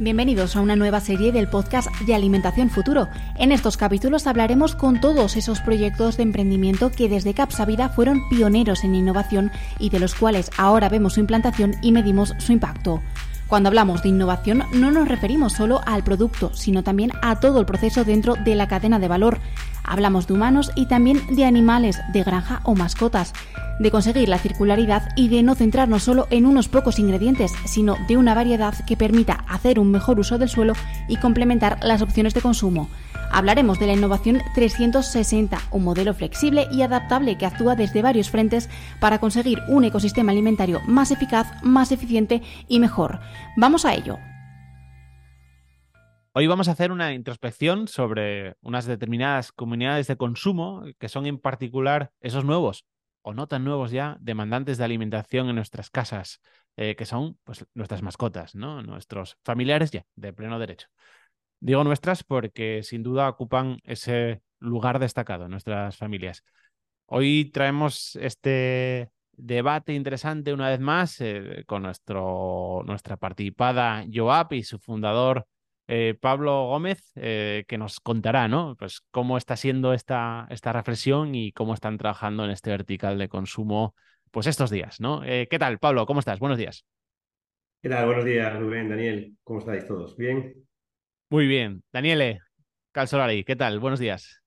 Bienvenidos a una nueva serie del podcast de Alimentación Futuro. En estos capítulos hablaremos con todos esos proyectos de emprendimiento que desde Capsa Vida fueron pioneros en innovación y de los cuales ahora vemos su implantación y medimos su impacto. Cuando hablamos de innovación no nos referimos solo al producto, sino también a todo el proceso dentro de la cadena de valor. Hablamos de humanos y también de animales, de granja o mascotas, de conseguir la circularidad y de no centrarnos solo en unos pocos ingredientes, sino de una variedad que permita hacer un mejor uso del suelo y complementar las opciones de consumo. Hablaremos de la innovación 360, un modelo flexible y adaptable que actúa desde varios frentes para conseguir un ecosistema alimentario más eficaz, más eficiente y mejor. Vamos a ello. Hoy vamos a hacer una introspección sobre unas determinadas comunidades de consumo que son en particular esos nuevos o no tan nuevos ya demandantes de alimentación en nuestras casas, eh, que son pues, nuestras mascotas, ¿no? nuestros familiares ya, de pleno derecho. Digo nuestras porque sin duda ocupan ese lugar destacado en nuestras familias. Hoy traemos este debate interesante una vez más eh, con nuestro, nuestra participada Joap y su fundador eh, Pablo Gómez, eh, que nos contará ¿no? pues cómo está siendo esta, esta reflexión y cómo están trabajando en este vertical de consumo pues estos días. ¿no? ¿Qué tal, Pablo? ¿Cómo estás? Buenos días. ¿Qué tal? Buenos días, Rubén, Daniel. ¿Cómo estáis todos? ¿Bien? Muy bien. Daniele Calzolari, ¿qué tal? Buenos días.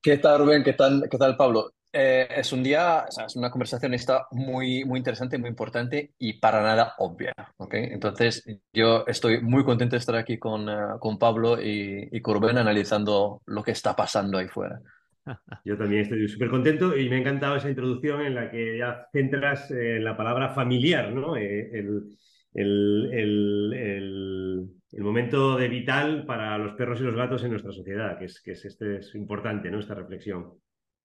¿Qué tal, Rubén? ¿Qué tal, qué tal Pablo? Eh, es un día, o sea, es una conversación está muy, muy interesante, muy importante y para nada obvia. ¿okay? Entonces, yo estoy muy contento de estar aquí con, eh, con Pablo y, y con Rubén analizando lo que está pasando ahí fuera. Yo también estoy súper contento y me ha encantado esa introducción en la que ya centras en la palabra familiar, ¿no? Eh, el, el, el, el, momento de vital para los perros y los gatos en nuestra sociedad, que es, que es, este, es importante, ¿no? Esta reflexión.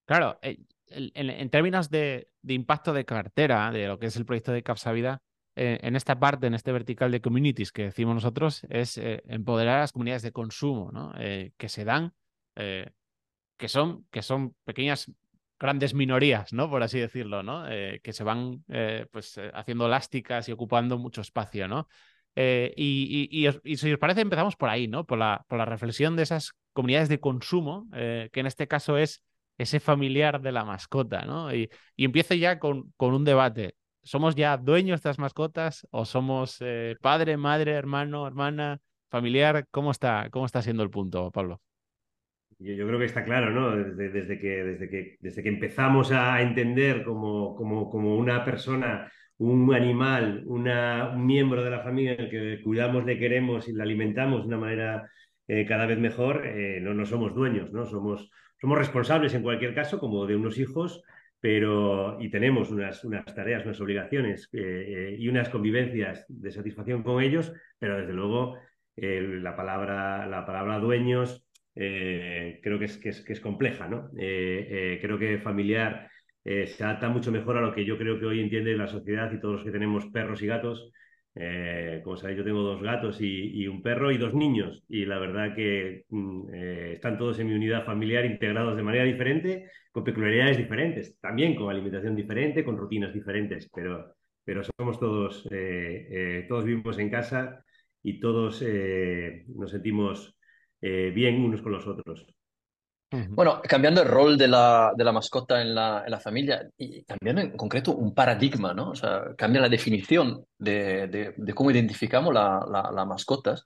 Claro, eh, en, términos de, impacto de cartera, de lo que es el proyecto de Capsa Vida, eh, en esta parte, en este vertical de communities que decimos nosotros, es eh, empoderar a las comunidades de consumo, ¿no? que se dan, que, son, que son pequeñas grandes minorías, ¿no? Por así decirlo, ¿no? Eh, que se van eh, pues eh, haciendo elásticas y ocupando mucho espacio, ¿no? Y, y, si os parece, empezamos por ahí, ¿no? Por la, por la reflexión de esas comunidades de consumo, que en este caso es ese familiar de la mascota, ¿no? Y, empiezo ya con, con, un debate. ¿Somos ya dueños de estas mascotas o somos padre, madre, hermano, hermana, familiar? ¿Cómo está, cómo está siendo el punto, Pablo? Yo, creo que está claro, ¿no? Desde, desde, que, desde, que, empezamos a entender como, como, como una persona, un animal, un miembro de la familia en el que cuidamos, le queremos y le alimentamos de una manera eh, cada vez mejor, eh, no, no somos dueños, ¿no? Somos, somos responsables en cualquier caso, como de unos hijos, pero y tenemos unas, unas tareas, unas obligaciones eh, y unas convivencias de satisfacción con ellos, pero desde luego la, palabra, la palabra dueños eh, creo que es, que es, que es compleja, ¿no? Eh, eh, creo que familiar se adapta mucho mejor a lo que yo creo que hoy entiende la sociedad y todos los que tenemos perros y gatos. Como sabéis, yo tengo dos gatos y, un perro y dos niños. Y la verdad que mm, están todos en mi unidad familiar integrados de manera diferente, con peculiaridades diferentes, también con alimentación diferente, con rutinas diferentes, pero, pero somos todos, todos vivimos en casa y todos nos sentimos eh, bien unos con los otros. Bueno, cambiando el rol de la, de la mascota en la, en la, familia y cambiando en concreto un paradigma, ¿no? O sea, cambia la definición de, de, cómo identificamos las la, mascotas.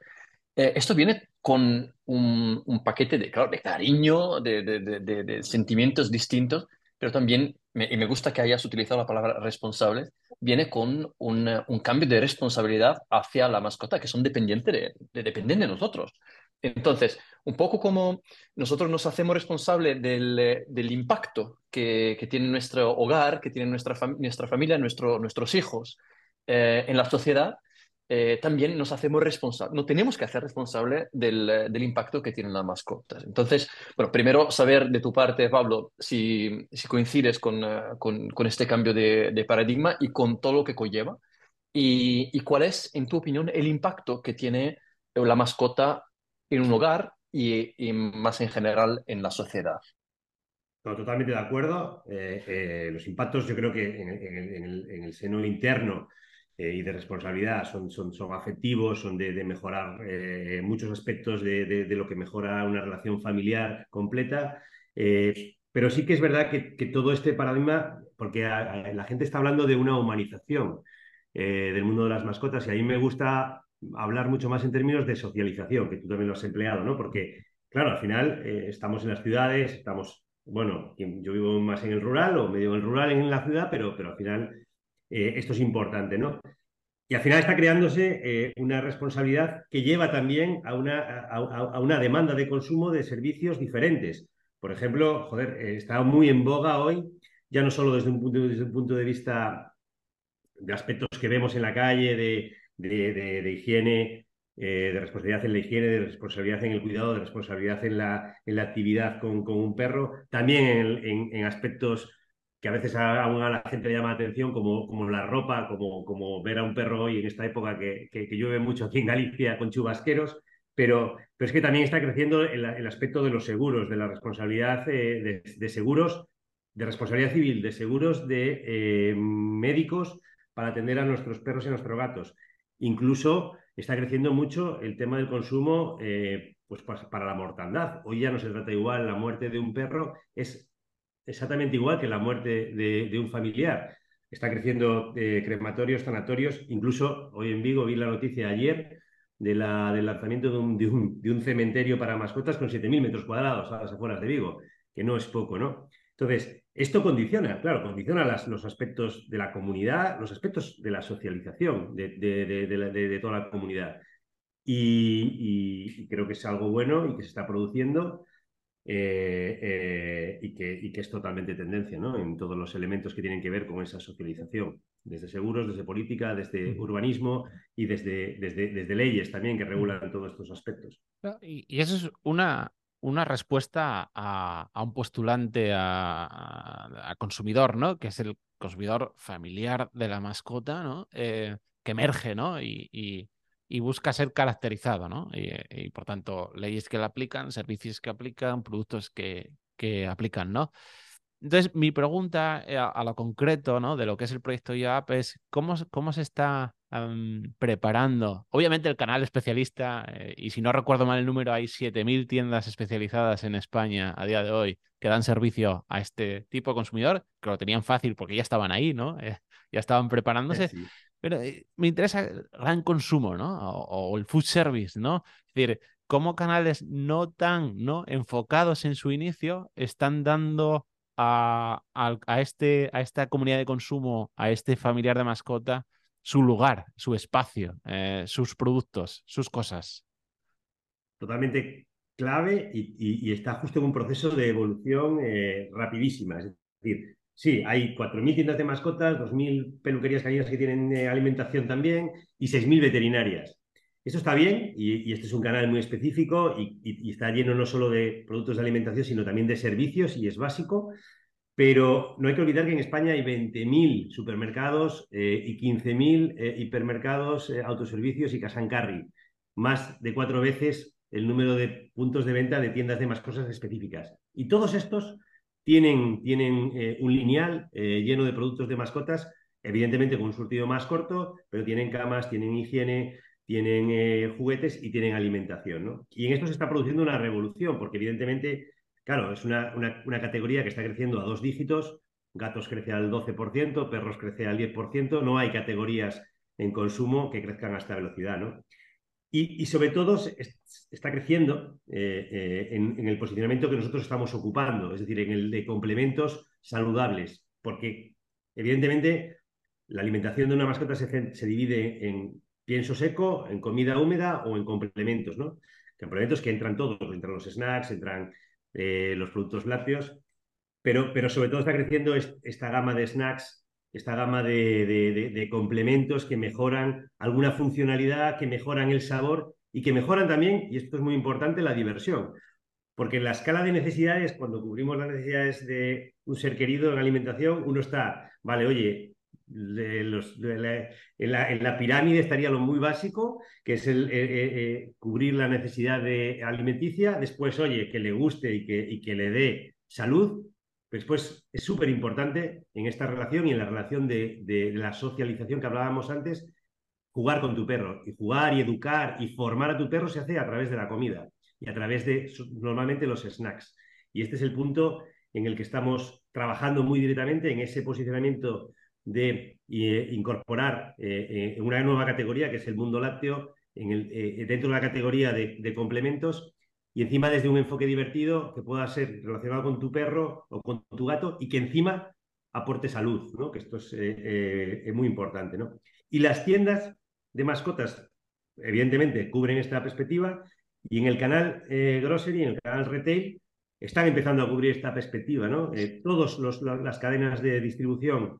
Eh, esto viene con un, un, paquete de, claro, de cariño, de, de, sentimientos distintos, pero también, y me gusta que hayas utilizado la palabra responsable, viene con un, un cambio de responsabilidad hacia la mascota, que son dependientes de, dependen de nosotros. Entonces, un poco como nosotros nos hacemos responsables del, eh, del impacto que, que, tiene nuestro hogar, que tiene nuestra, nuestra familia, nuestro, nuestros hijos eh, en la sociedad, eh, también nos hacemos responsables, no tenemos que hacer responsable del, del, impacto que tienen las mascotas. Entonces, bueno, primero saber de tu parte, Pablo, si, si coincides con, con, este cambio de, de, paradigma y con todo lo que conlleva, y, y cuál es, en tu opinión, el impacto que tiene la mascota en un hogar y, más en general en la sociedad. totalmente de acuerdo. Eh, eh, los impactos yo creo que en, el, seno interno y de responsabilidad, son, son, afectivos, son de, mejorar muchos aspectos de, lo que mejora una relación familiar completa. pero sí que es verdad que todo este paradigma, porque la gente está hablando de una humanización del mundo de las mascotas y a mí me gusta hablar mucho más en términos de socialización, que tú también lo has empleado, ¿no? Porque, claro, al final eh, estamos en las ciudades, estamos, bueno, yo vivo más en el rural o medio en el rural en la ciudad, pero, pero al final eh, esto es importante, ¿no? Y al final está creándose eh, una responsabilidad que lleva también a una, a, una demanda de consumo de servicios diferentes. Por ejemplo, joder, está muy en boga hoy, ya no solo desde un punto, desde un punto de vista de aspectos que vemos en la calle, de, de, higiene, eh, de responsabilidad en la higiene, de responsabilidad en el cuidado, de responsabilidad en la, en la actividad con, con, un perro, también en, aspectos que a veces aún a, la gente le llama la atención, como, como la ropa, como, como ver a un perro hoy en esta época que, que, llueve mucho aquí en Galicia con chubasqueros, pero, pero es que también está creciendo el, el aspecto de los seguros, de la responsabilidad eh, de, seguros, de responsabilidad civil, de seguros de eh, médicos para atender a nuestros perros y a nuestros gatos. Incluso está creciendo mucho el tema del consumo eh, pues para la mortandad. Hoy ya no se trata igual, la muerte de un perro es exactamente igual que la muerte de, un familiar. Está creciendo eh, crematorios, sanatorios, incluso hoy en Vigo vi la noticia ayer de la, del lanzamiento de un, de un, cementerio para mascotas con 7.000 metros cuadrados a las afueras de Vigo, que no es poco, ¿no? Entonces, esto condiciona, claro, condiciona los aspectos de la comunidad, los aspectos de la socialización de, toda la comunidad. Y, creo que es algo bueno y que se está produciendo eh, eh, y, que, es totalmente tendencia ¿no? en todos los elementos que tienen que ver con esa socialización, desde seguros, desde política, desde urbanismo y desde, desde, leyes también que regulan todos estos aspectos. y eso es una, una respuesta a, un postulante a, consumidor, ¿no? Que es el consumidor familiar de la mascota, ¿no? Eh, que emerge, ¿no? Y, busca ser caracterizado, ¿no? Y, por tanto, leyes que le aplican, servicios que aplican, productos que, que aplican, ¿no? Entonces, mi pregunta eh, a, lo concreto, ¿no? De lo que es el proyecto YAP es cómo, cómo se está preparando. Obviamente el canal especialista, eh, y si no recuerdo mal el número, hay 7.000 tiendas especializadas en España a día de hoy que dan servicio a este tipo de consumidor, que lo tenían fácil porque ya estaban ahí, ¿no? Eh, ya estaban preparándose. Pero eh, me interesa el gran consumo, ¿no? O, el food service, ¿no? Es decir, cómo canales no tan ¿no? enfocados en su inicio están dando a, a, este, a esta comunidad de consumo, a este familiar de mascota, su lugar, su espacio, eh, sus productos, sus cosas. Totalmente clave y, está justo en un proceso de evolución eh, rapidísima. Es decir, sí, hay 4.000 tiendas de mascotas, 2.000 peluquerías caninas que tienen eh, alimentación también y 6.000 veterinarias. Eso está bien y, este es un canal muy específico y, está lleno no solo de productos de alimentación, sino también de servicios y es básico. Pero no hay que olvidar que en España hay 20.000 supermercados eh, y 15.000 eh, hipermercados, eh, autoservicios y cash and carry. Más de cuatro veces el número de puntos de venta de tiendas de mascotas específicas. Y todos estos tienen, tienen un lineal lleno de productos de mascotas, evidentemente con un surtido más corto, pero tienen camas, tienen higiene, tienen juguetes y tienen alimentación. ¿no? Y en esto se está produciendo una revolución, porque evidentemente Claro, es una, categoría que está creciendo a dos dígitos, gatos crece al 12%, perros crece al 10%, no hay categorías en consumo que crezcan a esta velocidad, ¿no? Y, sobre todo está creciendo eh, eh, en, el posicionamiento que nosotros estamos ocupando, es decir, en el de complementos saludables, porque evidentemente la alimentación de una mascota se, se divide en pienso seco, en comida húmeda o en complementos, ¿no? Complementos que entran todos, entran los snacks, entran eh, los productos lácteos, pero, pero sobre todo está creciendo esta gama de snacks, esta gama de, complementos que mejoran alguna funcionalidad, que mejoran el sabor y que mejoran también, y esto es muy importante, la diversión. Porque en la escala de necesidades, cuando cubrimos las necesidades de un ser querido en alimentación, uno está, vale, oye, en, la, pirámide estaría lo muy básico, que es eh, eh, eh, cubrir la necesidad de alimenticia. Después, oye, que le guste y que, y que le dé salud, Después es súper importante en esta relación y en la relación de, de, la socialización que hablábamos antes, jugar con tu perro. Y jugar y educar y formar a tu perro se hace a través de la comida y a través de normalmente los snacks. Y este es el punto en el que estamos trabajando muy directamente en ese posicionamiento de eh, incorporar eh, eh, una nueva categoría que es el mundo lácteo en el, dentro de la categoría de, complementos y encima desde un enfoque divertido que pueda ser relacionado con tu perro o con tu gato y que encima aporte salud, ¿no? que esto es, muy importante. ¿no? Y las tiendas de mascotas, evidentemente, cubren esta perspectiva y en el canal Grocery, en el canal Retail, están empezando a cubrir esta perspectiva. ¿no? todas las cadenas de distribución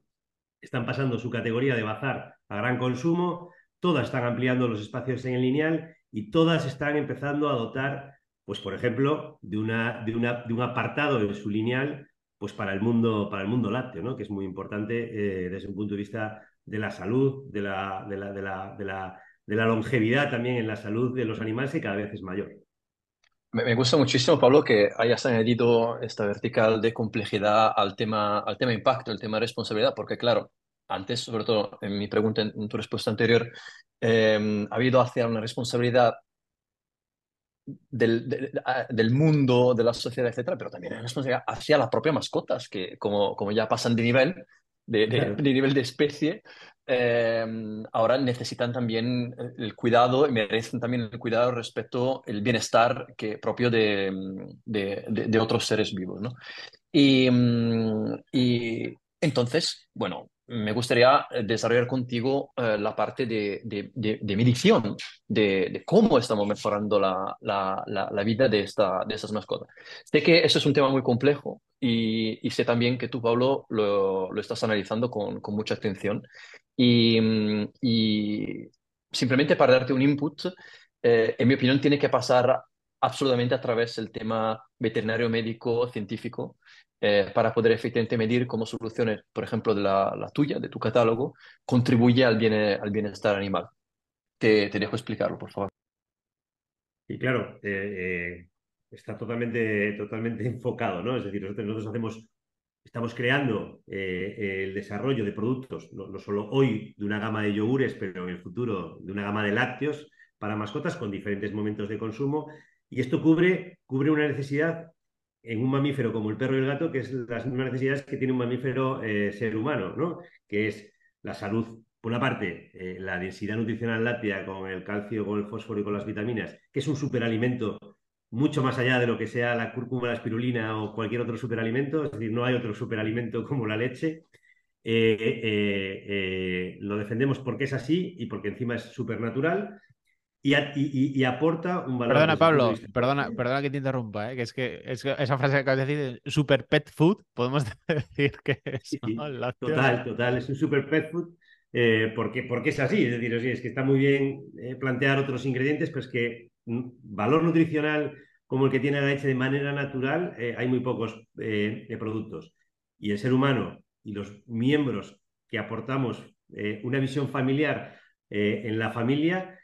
están pasando su categoría de bazar a gran consumo, todas están ampliando los espacios en el lineal y todas están empezando a dotar, pues por ejemplo, de, una, de, una, de un apartado en su lineal pues para el mundo, para el mundo lácteo, ¿no? que es muy importante eh, desde un punto de vista de la salud, de la, de la, de la, de la, de la longevidad también en la salud de los animales que cada vez es mayor. Me gusta muchísimo, Pablo, que hayas añadido esta vertical de complejidad al tema, al tema impacto, el tema responsabilidad, porque claro, antes, sobre todo en mi pregunta, en tu respuesta anterior, eh, ha habido hacia una responsabilidad del, del, mundo, de la sociedad, etcétera, pero también una responsabilidad hacia las propias mascotas, que como, como ya pasan de nivel, de, de nivel de especie, Em, ahora necesitan también el cuidado y merecen también el cuidado respecto al bienestar que, propio de, de, de, otros seres vivos. ¿no? Y, mm, y entonces, bueno, me gustaría desarrollar contigo eh, la parte de, de medición, de, cómo estamos mejorando la, la, la, vida de, esta, de estas mascotas. Sé que eso es un tema muy complejo y, y sé también que tú, Pablo, lo, lo estás analizando con, con mucha atención. Y, y simplemente para darte un input, eh, en mi opinión, tiene que pasar absolutamente a través del tema veterinario, médico, científico, eh, para poder efectivamente medir cómo soluciones, por ejemplo, de la, tuya, de tu catálogo, contribuye al, bien, al bienestar animal. Te, te, dejo explicarlo, por favor. Y claro, eh, está totalmente, totalmente enfocado, ¿no? Es decir, nosotros, nosotros hacemos Estamos creando eh, el desarrollo de productos, no, solo hoy de una gama de yogures, pero en el futuro de una gama de lácteos para mascotas con diferentes momentos de consumo. Y esto cubre una necesidad en un mamífero como el perro y el gato, que es las mismas necesidades que tiene un mamífero eh, ser humano, ¿no? que es la salud, por una parte, eh, la densidad nutricional láctea con el calcio, con el fósforo y con las vitaminas, que es un superalimento mucho más allá de lo que sea la cúrcuma, la espirulina o cualquier otro superalimento, es decir, no hay otro superalimento como la leche. Eh, lo defendemos porque es así y porque encima es supernatural y, y, aporta un valor. Perdona, Pablo, perdona, perdona que te interrumpa, que es que esa frase que acabas de decir, super pet food, podemos decir que es. total, total, es un super pet food. porque, porque es así, es decir, es que está muy bien plantear otros ingredientes, pero es que valor nutricional como el que tiene la leche de manera natural, eh, hay muy pocos eh, productos. Y el ser humano y los miembros que aportamos eh, una visión familiar en la familia,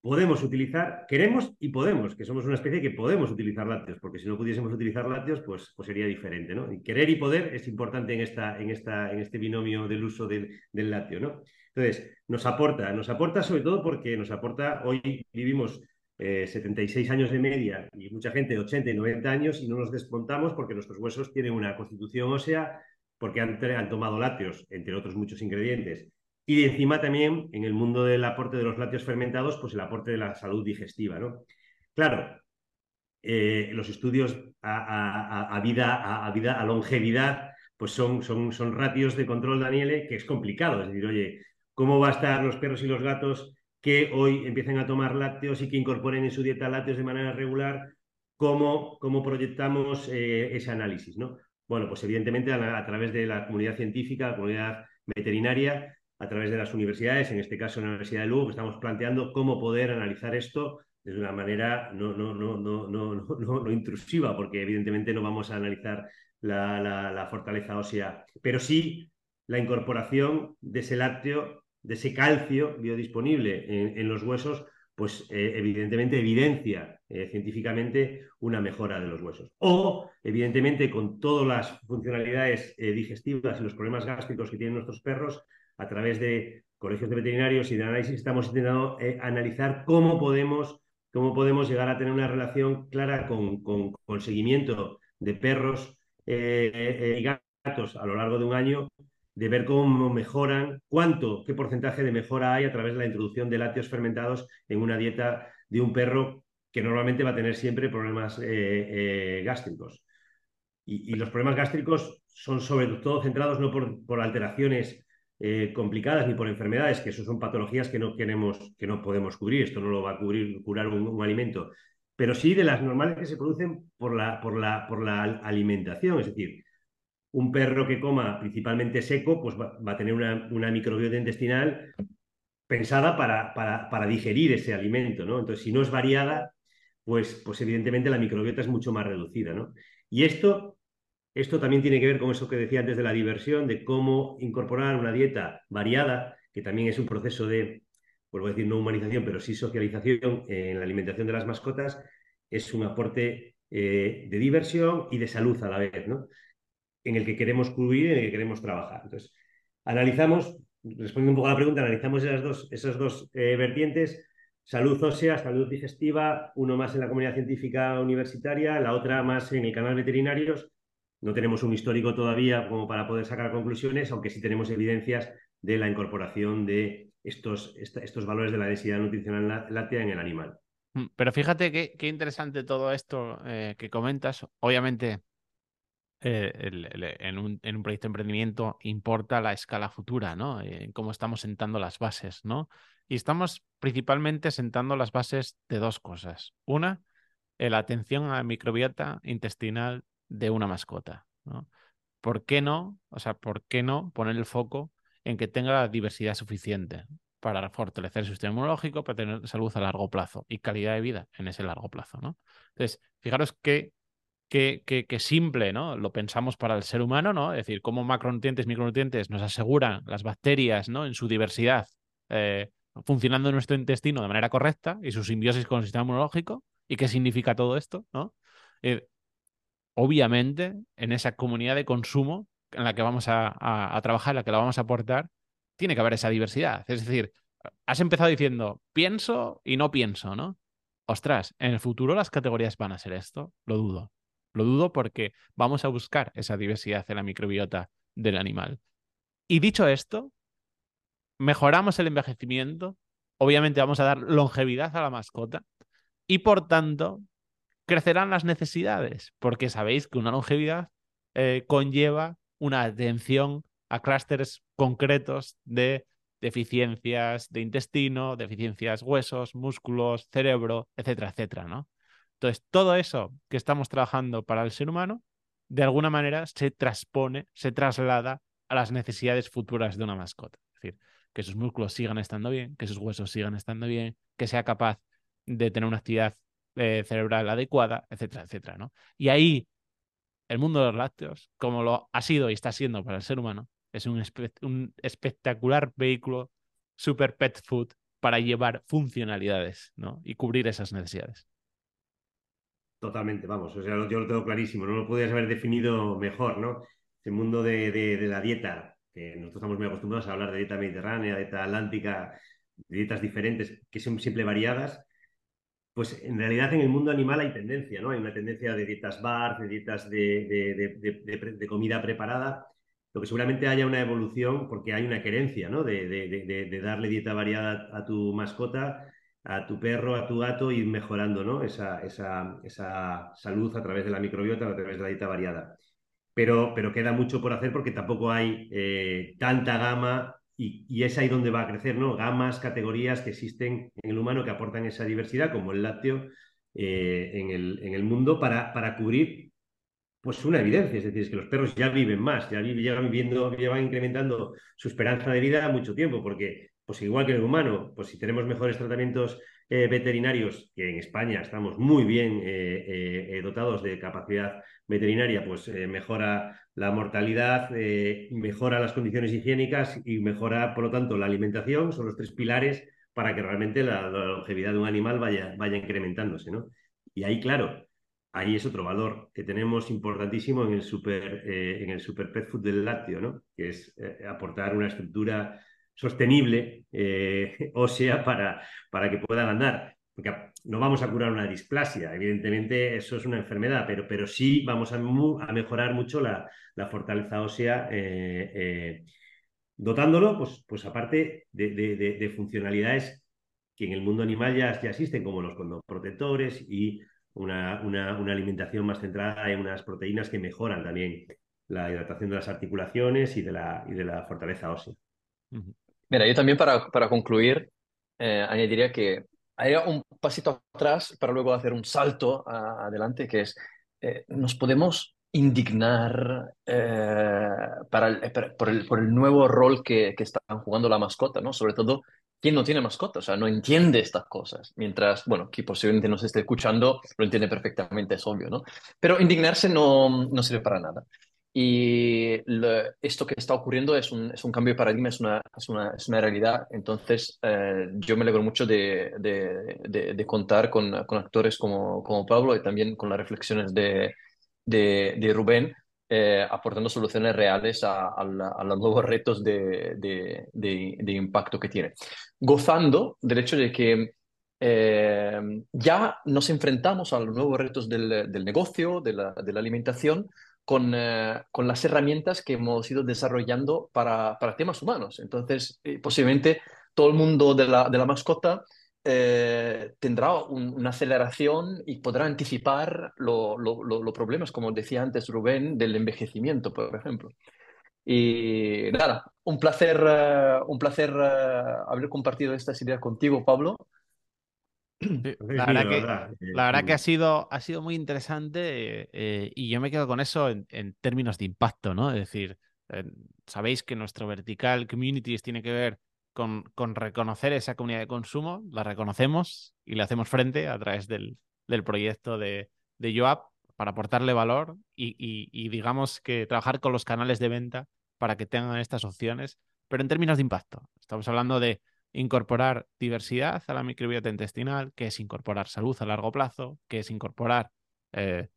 podemos utilizar, queremos y podemos, que somos una especie que podemos utilizar lácteos, porque si no pudiésemos utilizar lácteos, pues, pues sería diferente. ¿no? Y querer y poder es importante en, esta, en, esta, en este binomio del uso del, del lácteo. ¿no? Entonces, nos aporta, nos aporta sobre todo porque nos aporta, hoy vivimos 76 eh, años de media y mucha gente de 80 y 90 años y no nos desmontamos porque nuestros huesos tienen una constitución ósea, porque han, han tomado lácteos, entre otros muchos ingredientes. Y encima también en el mundo del aporte de los lácteos fermentados, pues el aporte de la salud digestiva. ¿no? Claro, eh, los estudios a, a, vida, a, vida, a longevidad, pues son, son, son ratios de control, Daniele, que es complicado. Es decir, oye, ¿cómo va a estar los perros y los gatos que hoy empiecen a tomar lácteos y que incorporen en su dieta lácteos de manera regular, cómo, cómo proyectamos eh, ese análisis. ¿no? Bueno, pues evidentemente a, través de la comunidad científica, la comunidad veterinaria, a través de las universidades, en este caso en la Universidad de Lugo, estamos planteando cómo poder analizar esto de una manera no, no, no, no, no, no, no intrusiva, porque evidentemente no vamos a analizar la, la, la fortaleza ósea, pero sí la incorporación de ese lácteo de ese calcio biodisponible en, los huesos, pues evidentemente evidencia científicamente una mejora de los huesos. O, evidentemente, con todas las funcionalidades digestivas y los problemas gástricos que tienen nuestros perros, a través de colegios de veterinarios y de análisis, estamos intentando analizar cómo podemos, cómo podemos llegar a tener una relación clara con, con, el seguimiento de perros y gatos a lo largo de un año de ver cómo mejoran, cuánto, qué porcentaje de mejora hay a través de la introducción de lácteos fermentados en una dieta de un perro que normalmente va a tener siempre problemas eh, eh, gástricos. Y, los problemas gástricos son sobre todo centrados no por, alteraciones eh, complicadas ni por enfermedades, que eso son patologías que no queremos, que no podemos cubrir, esto no lo va a cubrir, curar un, alimento, pero sí de las normales que se producen por la, por la, por la alimentación, es decir, un perro que coma principalmente seco, pues va, a tener una, microbiota intestinal pensada para, para, digerir ese alimento, ¿no? Entonces, si no es variada, pues, pues evidentemente la microbiota es mucho más reducida, ¿no? Y esto, esto también tiene que ver con eso que decía antes de la diversión, de cómo incorporar una dieta variada, que también es un proceso de, vuelvo a decir, no humanización, pero sí socialización en la alimentación de las mascotas, es un aporte eh, de diversión y de salud a la vez, ¿no? en el que queremos cubrir y en el que queremos trabajar. Entonces, analizamos, respondiendo un poco a la pregunta, analizamos esas dos, esas dos eh, vertientes, salud ósea, salud digestiva, uno más en la comunidad científica universitaria, la otra más en el canal veterinarios. No tenemos un histórico todavía como para poder sacar conclusiones, aunque sí tenemos evidencias de la incorporación de estos, estos valores de la densidad nutricional láctea en el animal. Mm, pero fíjate qué, interesante todo esto eh, que comentas. Obviamente, eh, en, un, proyecto de emprendimiento importa la escala futura, ¿no? En eh, cómo estamos sentando las bases, ¿no? Y estamos principalmente sentando las bases de dos cosas. Una, la atención a la microbiota intestinal de una mascota, ¿no? ¿Por qué no? O sea, ¿por qué no poner el foco en que tenga la diversidad suficiente para fortalecer su sistema inmunológico, para tener salud a largo plazo y calidad de vida en ese largo plazo, ¿no? Entonces, fijaros que que, simple, ¿no? Lo pensamos para el ser humano, ¿no? Es decir, cómo macronutrientes, micronutrientes nos aseguran las bacterias, ¿no? En su diversidad, eh, funcionando en nuestro intestino de manera correcta y su simbiosis con el sistema inmunológico. ¿Y qué significa todo esto, ¿no? Eh, obviamente, en esa comunidad de consumo en la que vamos a, trabajar, en la que la vamos a aportar, tiene que haber esa diversidad. Es decir, has empezado diciendo, pienso y no pienso, ¿no? Ostras, en el futuro las categorías van a ser esto, lo dudo. Lo dudo porque vamos a buscar esa diversidad en la microbiota del animal. Y dicho esto, mejoramos el envejecimiento, obviamente vamos a dar longevidad a la mascota y por tanto crecerán las necesidades, porque sabéis que una longevidad eh, conlleva una atención a clústeres concretos de deficiencias de intestino, deficiencias huesos, músculos, cerebro, etcétera, etcétera, ¿no? Entonces, todo eso que estamos trabajando para el ser humano, de alguna manera se transpone, se traslada a las necesidades futuras de una mascota. Es decir, que sus músculos sigan estando bien, que sus huesos sigan estando bien, que sea capaz de tener una actividad eh, cerebral adecuada, etcétera, etcétera, ¿no? Y ahí, el mundo de los lácteos, como lo ha sido y está siendo para el ser humano, es un, espectacular vehículo super pet food para llevar funcionalidades, ¿no? Y cubrir esas necesidades. Totalmente, vamos, o sea, yo lo tengo clarísimo, no lo podías haber definido mejor, ¿no? El mundo de, la dieta, que nosotros estamos muy acostumbrados a hablar de dieta mediterránea, dieta atlántica, dietas diferentes que son siempre variadas, pues en realidad en el mundo animal hay tendencia, ¿no? Hay una tendencia de dietas bar, de dietas de, comida preparada, lo que seguramente haya una evolución porque hay una querencia, ¿no? De, darle dieta variada a tu mascota a tu perro, a tu gato, ir mejorando ¿no? esa, salud a través de la microbiota, a través de la dieta variada. Pero, pero queda mucho por hacer porque tampoco hay eh, tanta gama y, es ahí donde va a crecer, ¿no? Gamas, categorías que existen en el humano que aportan esa diversidad, como el lácteo, eh, en, el, en, el, mundo para, para cubrir pues una evidencia, es decir, es que los perros ya viven más, ya llevan viviendo, llevan incrementando su esperanza de vida mucho tiempo, porque pues igual que el humano, pues si tenemos mejores tratamientos eh, veterinarios, que en España estamos muy bien eh, dotados de capacidad veterinaria, pues mejora la mortalidad, mejora las condiciones higiénicas y mejora, por lo tanto, la alimentación. Son los tres pilares para que realmente la, longevidad de un animal vaya, vaya incrementándose, ¿no? Y ahí, claro, ahí es otro valor que tenemos importantísimo en el super, eh, en el super pet food del lácteo, ¿no? Que es eh, aportar una estructura sostenible eh, ósea para, para que puedan andar. No vamos a curar una displasia, evidentemente eso es una enfermedad, pero, pero sí vamos a, mejorar mucho la, la fortaleza ósea dotándolo, pues, pues aparte de, de, funcionalidades que en el mundo animal ya, existen, como los condoprotectores y una, una, una, alimentación más centrada en unas proteínas que mejoran también la hidratación de las articulaciones y de la, y de la fortaleza ósea. Mira, yo también para, para concluir, eh, añadiría que hay un pasito atrás para luego hacer un salto adelante, que es, eh, nos podemos indignar eh, para eh, por, el, por, el, nuevo rol que, que, están jugando la mascota, ¿no? Sobre todo, quien no tiene mascota? O sea, no entiende estas cosas. Mientras, bueno, que posiblemente nos esté escuchando, lo entiende perfectamente, es obvio, ¿no? Pero indignarse no, no sirve para nada. Y esto que está ocurriendo es un, es un cambio de paradigma, es una, es una, es una realidad. Entonces, eh, yo me alegro mucho de, de, de, contar con, con, actores como, como Pablo y también con las reflexiones de, de, Rubén, eh, aportando soluciones reales a, los nuevos retos de, impacto que tiene. Gozando del hecho de que eh, ya nos enfrentamos a los nuevos retos del, negocio, de la, alimentación, con, eh, con, las herramientas que hemos ido desarrollando para, para temas humanos. Entonces, posiblemente todo el mundo de la, de la mascota eh, tendrá una aceleración y podrá anticipar los problemas, como decía antes Rubén, del envejecimiento, por ejemplo. Y nada, un placer, eh, un placer eh, haber compartido estas ideas contigo, Pablo. la, verdad que, la verdad que ha sido, ha sido muy interesante y yo me quedo con eso en, en, términos de impacto, ¿no? Es decir, sabéis que nuestro vertical communities tiene que ver con, con, reconocer esa comunidad de consumo, la reconocemos y le hacemos frente a través del, del proyecto de, de YoApp para aportarle valor y, y, digamos que trabajar con los canales de venta para que tengan estas opciones, pero en términos de impacto. Estamos hablando de incorporar diversidad a la microbiota intestinal, que es incorporar salud a largo plazo, que es incorporar eh,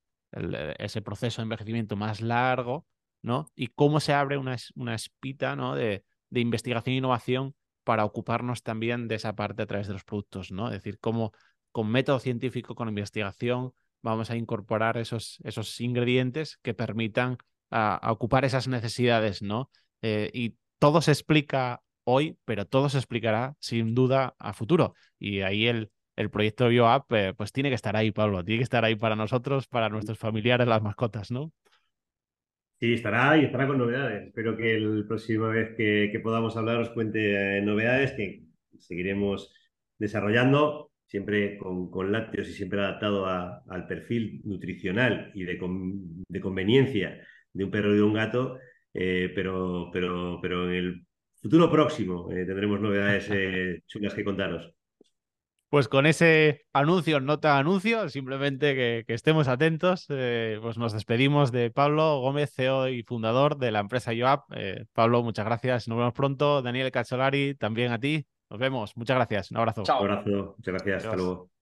ese proceso de envejecimiento más largo, ¿no? Y cómo se abre una, una espita, ¿no? De, de investigación e innovación para ocuparnos también de esa parte a través de los productos, ¿no? Es decir, cómo con método científico, con investigación, vamos a incorporar esos, esos ingredientes que permitan a, ocupar esas necesidades, ¿no? Eh, y todo se explica hoy, pero todo se explicará sin duda a futuro. Y ahí el, el proyecto BioApp, eh, pues tiene que estar ahí, Pablo, tiene que estar ahí para nosotros, para nuestros familiares, las mascotas, ¿no? Sí, estará y estará con novedades. Espero que la próxima vez que, podamos hablar os cuente eh, novedades que seguiremos desarrollando, siempre con, lácteos y siempre adaptado al perfil nutricional y de, de, conveniencia de un perro y de un gato, eh, pero, pero, pero en el futuro próximo eh, tendremos novedades chulas que contaros. Pues con ese anuncio, nota anuncio, simplemente que, estemos atentos, eh, pues nos despedimos de Pablo Gómez, CEO y fundador de la empresa YoApp. Eh, Pablo, muchas gracias, nos vemos pronto. Daniel Cacholari, también a ti. Nos vemos, muchas gracias, un abrazo. Un abrazo, muchas gracias, hasta luego.